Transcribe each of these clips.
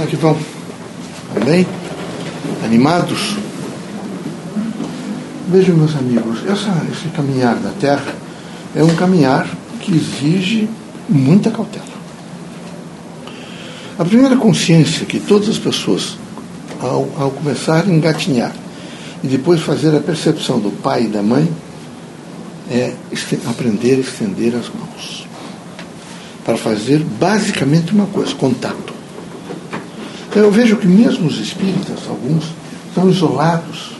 Como é que vão? Bem? Animados? Vejam, meus amigos, essa, esse caminhar da Terra é um caminhar que exige muita cautela. A primeira consciência que todas as pessoas, ao, ao começar a engatinhar e depois fazer a percepção do pai e da mãe, é aprender a estender as mãos. Para fazer basicamente uma coisa, contato. Então eu vejo que mesmo os espíritas, alguns, estão isolados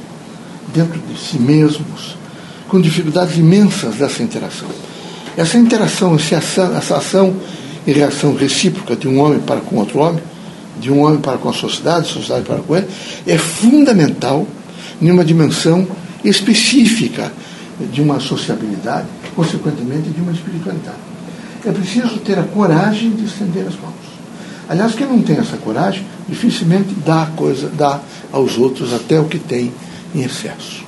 dentro de si mesmos, com dificuldades imensas dessa interação. Essa interação, essa ação, e reação recíproca de um homem para com outro homem, de um homem para com a sociedade, sociedade para com ele, é fundamental em uma dimensão específica de uma sociabilidade, consequentemente de uma espiritualidade. É preciso ter a coragem de estender as mãos. Aliás, quem não tem essa coragem, dificilmente dá coisa, dá aos outros até o que tem em excesso.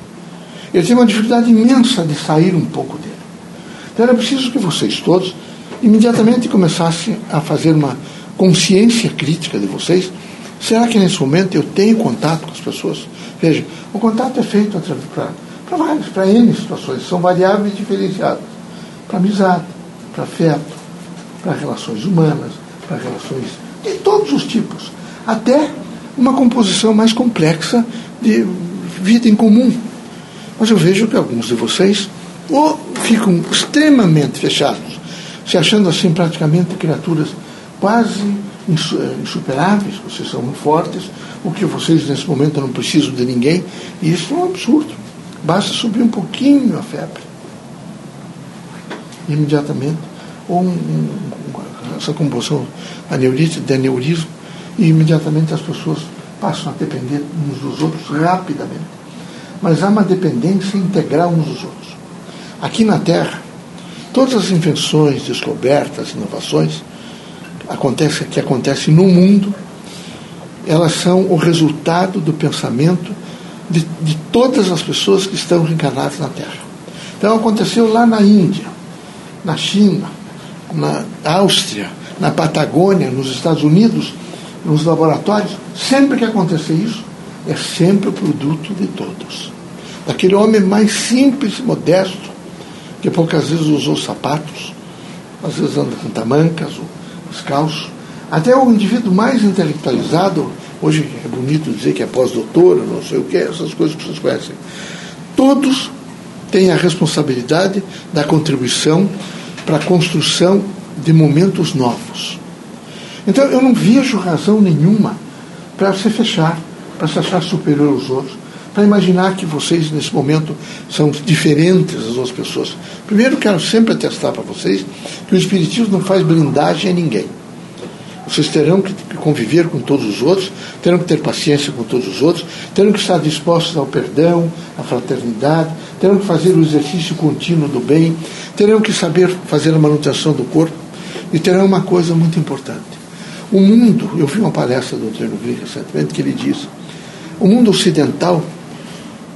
Ele tem uma dificuldade imensa de sair um pouco dele. Então era preciso que vocês todos imediatamente começassem a fazer uma consciência crítica de vocês. Será que nesse momento eu tenho contato com as pessoas? Veja, o contato é feito para várias, para N situações, são variáveis diferenciadas. Para amizade, para afeto, para relações humanas, para relações de todos os tipos. Até uma composição mais complexa de vida em comum. Mas eu vejo que alguns de vocês ou ficam extremamente fechados, se achando assim praticamente criaturas quase eh, insuperáveis, vocês são muito fortes, o que vocês nesse momento não precisam de ninguém, e isso é um absurdo. Basta subir um pouquinho a febre. Imediatamente, ou um, um, essa composição aneurite, de aneurismo, e imediatamente as pessoas passam a depender uns dos outros rapidamente. Mas há uma dependência integral uns dos outros. Aqui na Terra, todas as invenções, descobertas, inovações acontece, que acontecem no mundo, elas são o resultado do pensamento de, de todas as pessoas que estão reencarnadas na Terra. Então aconteceu lá na Índia, na China, na Áustria, na Patagônia, nos Estados Unidos, nos laboratórios. Sempre que acontecer isso, é sempre o produto de todos. Daquele homem mais simples, modesto, que poucas vezes usou sapatos, às vezes anda com tamancas ou descalço. Até o indivíduo mais intelectualizado, hoje é bonito dizer que é pós-doutor, não sei o que, essas coisas que vocês conhecem. Todos têm a responsabilidade da contribuição para a construção de momentos novos. Então eu não vejo razão nenhuma para se fechar, para se achar superior aos outros, para imaginar que vocês, nesse momento, são diferentes das outras pessoas. Primeiro, quero sempre atestar para vocês que o Espiritismo não faz blindagem a ninguém. Vocês terão que conviver com todos os outros, terão que ter paciência com todos os outros, terão que estar dispostos ao perdão, à fraternidade, terão que fazer o exercício contínuo do bem, terão que saber fazer a manutenção do corpo e terão uma coisa muito importante. O mundo, eu vi uma palestra do Dr. Green recentemente que ele disse, o mundo ocidental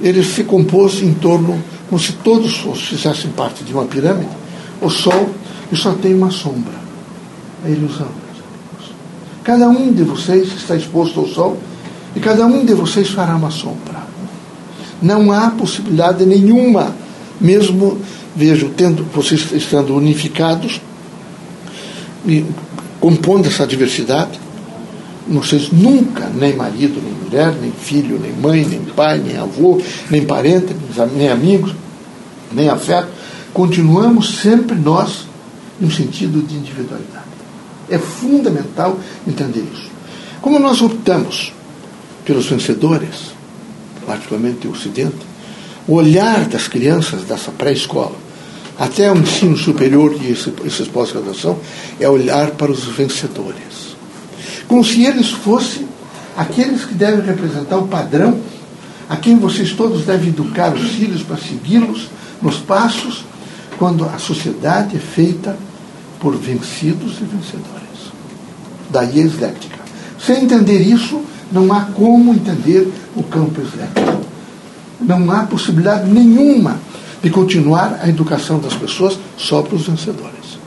ele se compôs em torno, como se todos fizessem parte de uma pirâmide, o Sol e só tem uma sombra. É ilusão. Cada um de vocês está exposto ao Sol e cada um de vocês fará uma sombra. Não há possibilidade nenhuma, mesmo, vejo, tendo, vocês estando unificados, compondo essa diversidade, vocês nunca, nem marido, nem mulher, nem filho, nem mãe, nem pai, nem avô, nem parente, nem amigos, nem afeto, continuamos sempre nós no sentido de individualidade. É fundamental entender isso. Como nós optamos pelos vencedores, particularmente o Ocidente, o olhar das crianças dessa pré-escola até o ensino superior e esse, esse pós-graduação é olhar para os vencedores. Como se eles fossem aqueles que devem representar o padrão a quem vocês todos devem educar os filhos para segui-los nos passos, quando a sociedade é feita por vencidos e vencedores. Daí a eslética. Sem entender isso, não há como entender o campo eslético. Não há possibilidade nenhuma de continuar a educação das pessoas só para os vencedores.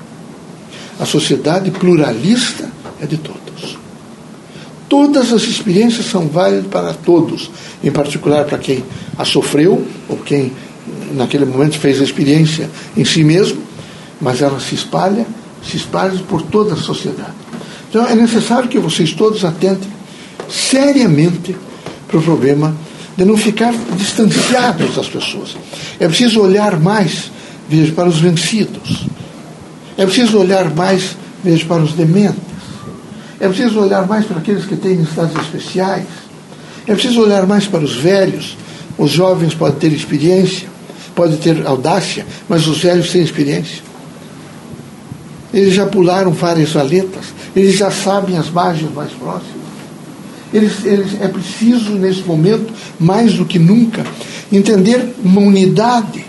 A sociedade pluralista é de todos todas as experiências são válidas para todos, em particular para quem a sofreu ou quem naquele momento fez a experiência em si mesmo, mas ela se espalha, se espalha por toda a sociedade. Então é necessário que vocês todos atentem seriamente para o problema de não ficar distanciados das pessoas. É preciso olhar mais, veja, para os vencidos. É preciso olhar mais, veja, para os dementes. É preciso olhar mais para aqueles que têm necessidades especiais. É preciso olhar mais para os velhos. Os jovens podem ter experiência, podem ter audácia, mas os velhos têm experiência. Eles já pularam várias valetas, eles já sabem as margens mais próximas. Eles, eles, é preciso, nesse momento, mais do que nunca, entender uma unidade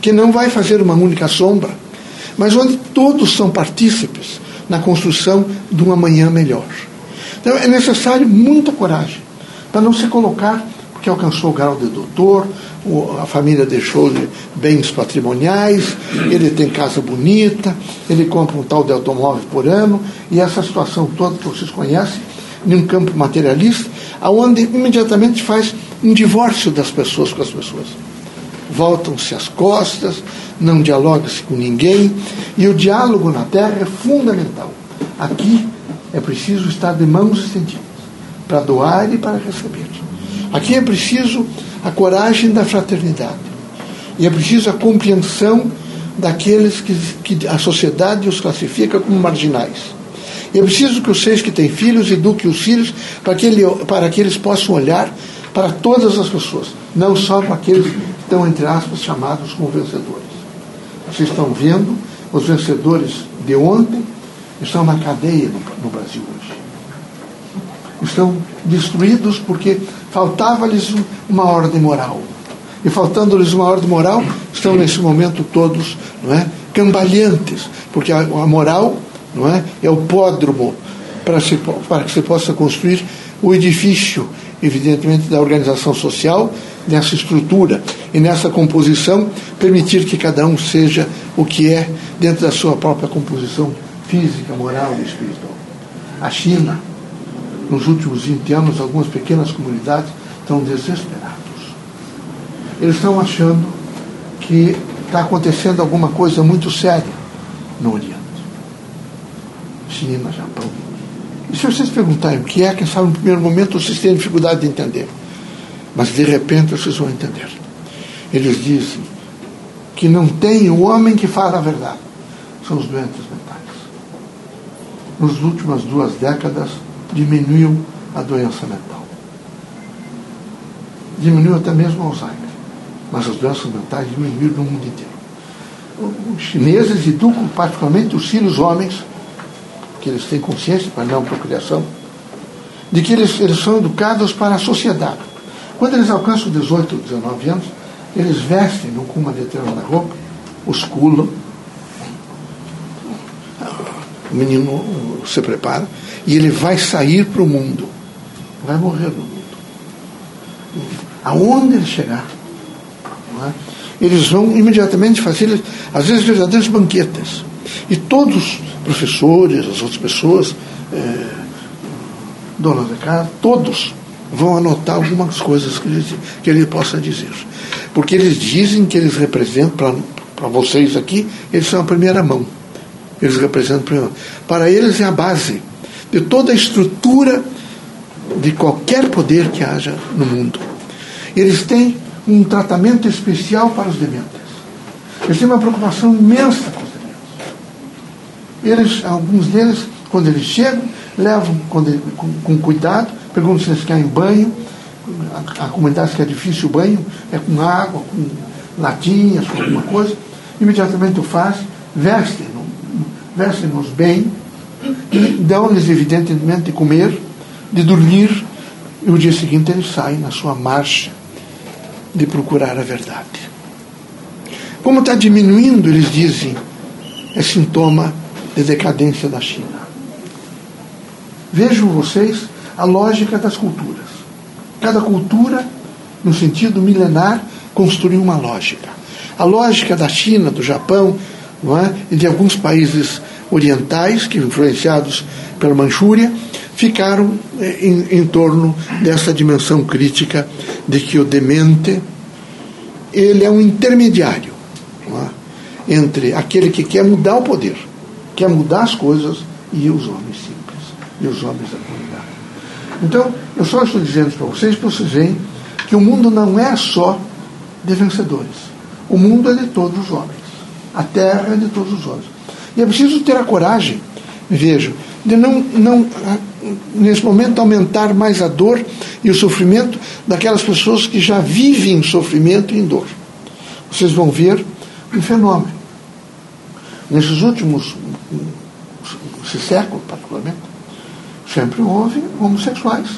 que não vai fazer uma única sombra, mas onde todos são partícipes na construção de um amanhã melhor. Então é necessário muita coragem para não se colocar porque alcançou o grau de doutor, a família deixou-lhe bens patrimoniais, ele tem casa bonita, ele compra um tal de automóvel por ano, e essa situação toda que vocês conhecem, em um campo materialista, aonde imediatamente faz um divórcio das pessoas com as pessoas. Voltam-se as costas, não dialoga-se com ninguém, e o diálogo na Terra é fundamental. Aqui é preciso estar de mãos estendidas, para doar e para receber. Aqui é preciso a coragem da fraternidade, e é preciso a compreensão daqueles que, que a sociedade os classifica como marginais e é preciso que vocês que têm filhos eduquem os filhos para que, ele, para que eles possam olhar para todas as pessoas, não só para aqueles que estão, entre aspas, chamados como vencedores. Vocês estão vendo, os vencedores de ontem estão na cadeia no, no Brasil hoje. Estão destruídos porque faltava-lhes uma ordem moral. E faltando-lhes uma ordem moral, estão nesse momento todos não é, cambalhantes, porque a, a moral não é? É o pódromo para, se, para que se possa construir o edifício, evidentemente, da organização social, nessa estrutura e nessa composição, permitir que cada um seja o que é dentro da sua própria composição física, moral e espiritual. A China, nos últimos 20 anos, algumas pequenas comunidades estão desesperados. Eles estão achando que está acontecendo alguma coisa muito séria no Oriente. China, Japão. E se vocês perguntarem o que é, quem sabe no primeiro momento vocês têm dificuldade de entender. Mas de repente vocês vão entender. Eles dizem que não tem o homem que fala a verdade. São os doentes mentais. Nas últimas duas décadas diminuiu a doença mental. Diminuiu até mesmo o Alzheimer. Mas as doenças mentais diminuíram no mundo inteiro. Os chineses educam particularmente os filhos homens que eles têm consciência para não procriação, de que eles, eles são educados para a sociedade. Quando eles alcançam 18, 19 anos, eles vestem com uma determinada roupa, osculam, o menino se prepara e ele vai sair para o mundo, vai morrer no mundo. Aonde ele chegar, é? eles vão imediatamente fazer, às vezes, verdadeiros banquetes. E todos professores, as outras pessoas, é, donas de casa, todos vão anotar algumas coisas que ele, que ele possa dizer. Porque eles dizem que eles representam, para vocês aqui, eles são a primeira mão. Eles representam a primeira mão. Para eles é a base de toda a estrutura de qualquer poder que haja no mundo. Eles têm um tratamento especial para os dementes. Eles têm uma preocupação imensa eles, alguns deles, quando eles chegam, levam com, com cuidado, perguntam se eles querem banho. A, a comunidade que é difícil o banho, é com água, com latinhas, com alguma coisa. Imediatamente o faz, vestem, vestem-nos bem, dão-lhes, evidentemente, de comer, de dormir, e o dia seguinte eles saem na sua marcha de procurar a verdade. Como está diminuindo, eles dizem, é sintoma de decadência da China. Vejam vocês a lógica das culturas. Cada cultura, no sentido milenar, construiu uma lógica. A lógica da China, do Japão é? e de alguns países orientais, que influenciados pela Manchúria, ficaram eh, em, em torno dessa dimensão crítica de que o demente ele é um intermediário é? entre aquele que quer mudar o poder, quer mudar as coisas e os homens simples, e os homens da comunidade. Então, eu só estou dizendo para vocês, para vocês verem que o mundo não é só de vencedores. O mundo é de todos os homens. A terra é de todos os homens. E é preciso ter a coragem, vejo, de não, não, nesse momento, aumentar mais a dor e o sofrimento daquelas pessoas que já vivem em sofrimento e dor. Vocês vão ver um fenômeno. Nesses últimos esse século, particularmente, sempre houve homossexuais.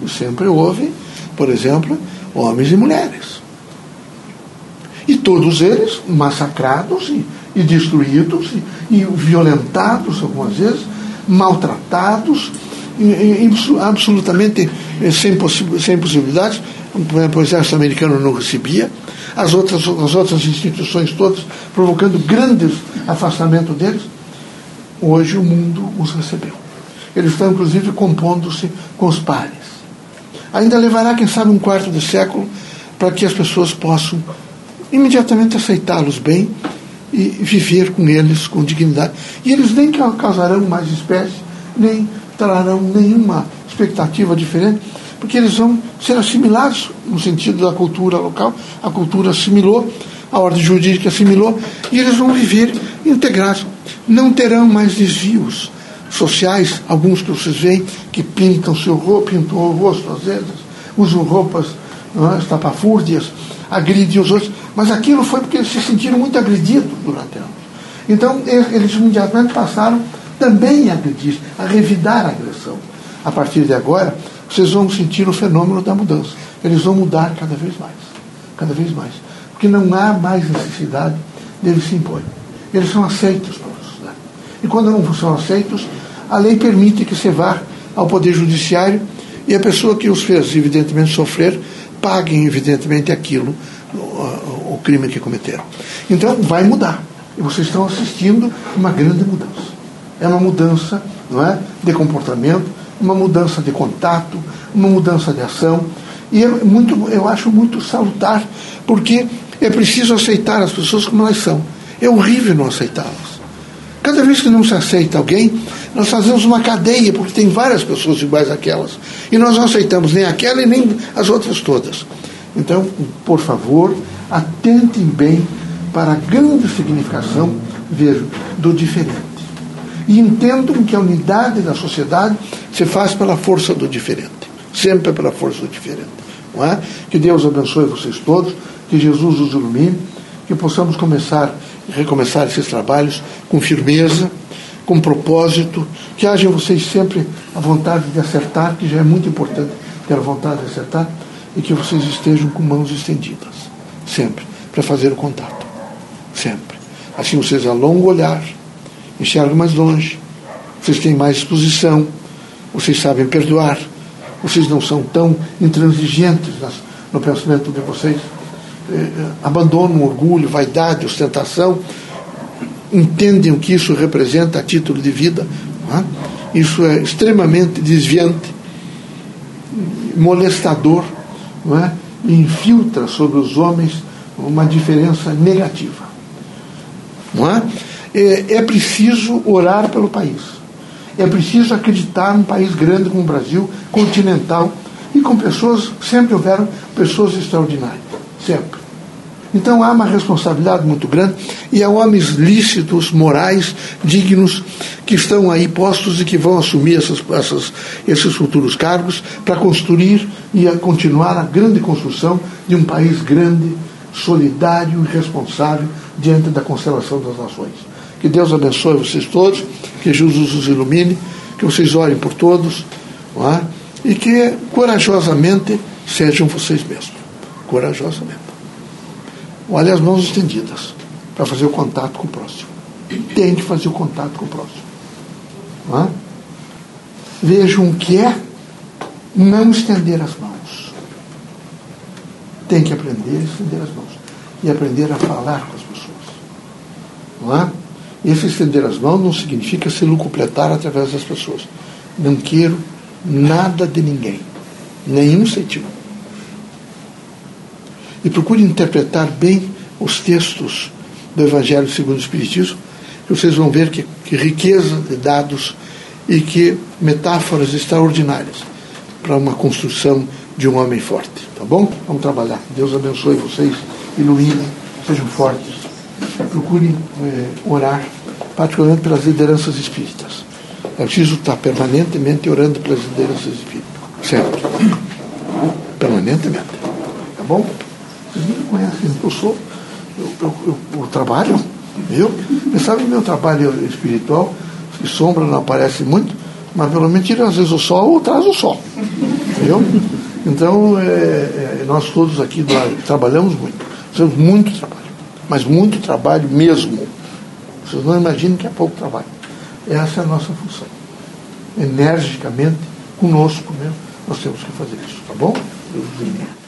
E sempre houve, por exemplo, homens e mulheres. E todos eles massacrados e, e destruídos e, e, violentados algumas vezes, maltratados, e, absolutamente sem, possi sem possibilidades. O exército americano não recebia, as outras, as outras instituições todas provocando grandes afastamento deles. Hoje o mundo os recebeu. Eles estão, inclusive, compondo-se com os pares. Ainda levará, quem sabe, um quarto de século para que as pessoas possam imediatamente aceitá-los bem e viver com eles com dignidade. E eles nem causarão mais espécie, nem trarão nenhuma expectativa diferente, porque eles vão ser assimilados no sentido da cultura local, a cultura assimilou, a ordem jurídica assimilou, e eles vão viver integrados. Não terão mais desvios sociais, alguns que vocês veem que pintam seu rosto, pintam o rosto às vezes, usam roupas é, estapafúrdias, agridem os outros. Mas aquilo foi porque eles se sentiram muito agredidos durante anos. Então, eles imediatamente passaram também a agredir, a revidar a agressão. A partir de agora, vocês vão sentir o fenômeno da mudança. Eles vão mudar cada vez mais. Cada vez mais. Porque não há mais necessidade deles se impor. Eles são aceitos pela sociedade. E quando não são aceitos, a lei permite que se vá ao Poder Judiciário e a pessoa que os fez, evidentemente, sofrer, paguem, evidentemente, aquilo o crime que cometeram. Então, vai mudar. E vocês estão assistindo uma grande mudança. É uma mudança não é, de comportamento, uma mudança de contato, uma mudança de ação. E é muito, eu acho muito salutar, porque é preciso aceitar as pessoas como elas são. É horrível não aceitá-las. Cada vez que não se aceita alguém, nós fazemos uma cadeia, porque tem várias pessoas iguais àquelas. E nós não aceitamos nem aquela e nem as outras todas. Então, por favor, atentem bem para a grande significação, vejo, do diferente. E entendam que a unidade da sociedade se faz pela força do diferente. Sempre pela força do diferente. Não é? Que Deus abençoe vocês todos, que Jesus os ilumine, que possamos começar e recomeçar esses trabalhos com firmeza, com propósito, que haja vocês sempre a vontade de acertar, que já é muito importante ter a vontade de acertar, e que vocês estejam com mãos estendidas sempre, para fazer o contato. Sempre. Assim vocês alongam o olhar, enxergam mais longe, vocês têm mais exposição, vocês sabem perdoar, vocês não são tão intransigentes no pensamento de vocês. Eh, eh, abandonam orgulho, vaidade, ostentação, entendem o que isso representa a título de vida. É? Isso é extremamente desviante, molestador, é? e infiltra sobre os homens uma diferença negativa. Não é? É? É preciso orar pelo país. É preciso acreditar num país grande como o Brasil, continental, e com pessoas, sempre houveram pessoas extraordinárias. Sempre. Então há uma responsabilidade muito grande e há homens lícitos, morais, dignos, que estão aí postos e que vão assumir essas, essas, esses futuros cargos para construir e a continuar a grande construção de um país grande, solidário e responsável diante da constelação das nações. Que Deus abençoe vocês todos, que Jesus os ilumine, que vocês orem por todos é? e que corajosamente sejam vocês mesmos. Corajosamente. Olha as mãos estendidas para fazer o contato com o próximo. Tem que fazer o contato com o próximo. É? Vejam o que é não estender as mãos. Tem que aprender a estender as mãos. E aprender a falar com as pessoas. Não é? Esse estender as mãos não significa se lucupletar através das pessoas. Não quero nada de ninguém, nenhum centímetro. E procure interpretar bem os textos do Evangelho segundo o Espiritismo, que vocês vão ver que, que riqueza de dados e que metáforas extraordinárias para uma construção de um homem forte. Tá bom? Vamos trabalhar. Deus abençoe vocês, ilumine, sejam fortes. Procurem é, orar, particularmente pelas lideranças espíritas. É preciso estar permanentemente orando pelas lideranças espíritas. Certo? Permanentemente. Tá bom? Vocês me conhecem, eu sou. Eu, eu, eu, eu trabalho, viu? Você sabe meu trabalho espiritual, que sombra não aparece muito, mas pelo menos tira às vezes o sol ou traz o sol. Viu? Então, é, é, nós todos aqui trabalhamos muito. Fazemos muito trabalho. Mas muito trabalho mesmo. Vocês não imaginam que é pouco trabalho. Essa é a nossa função. Energicamente, conosco mesmo, nós temos que fazer isso. Tá bom? Deus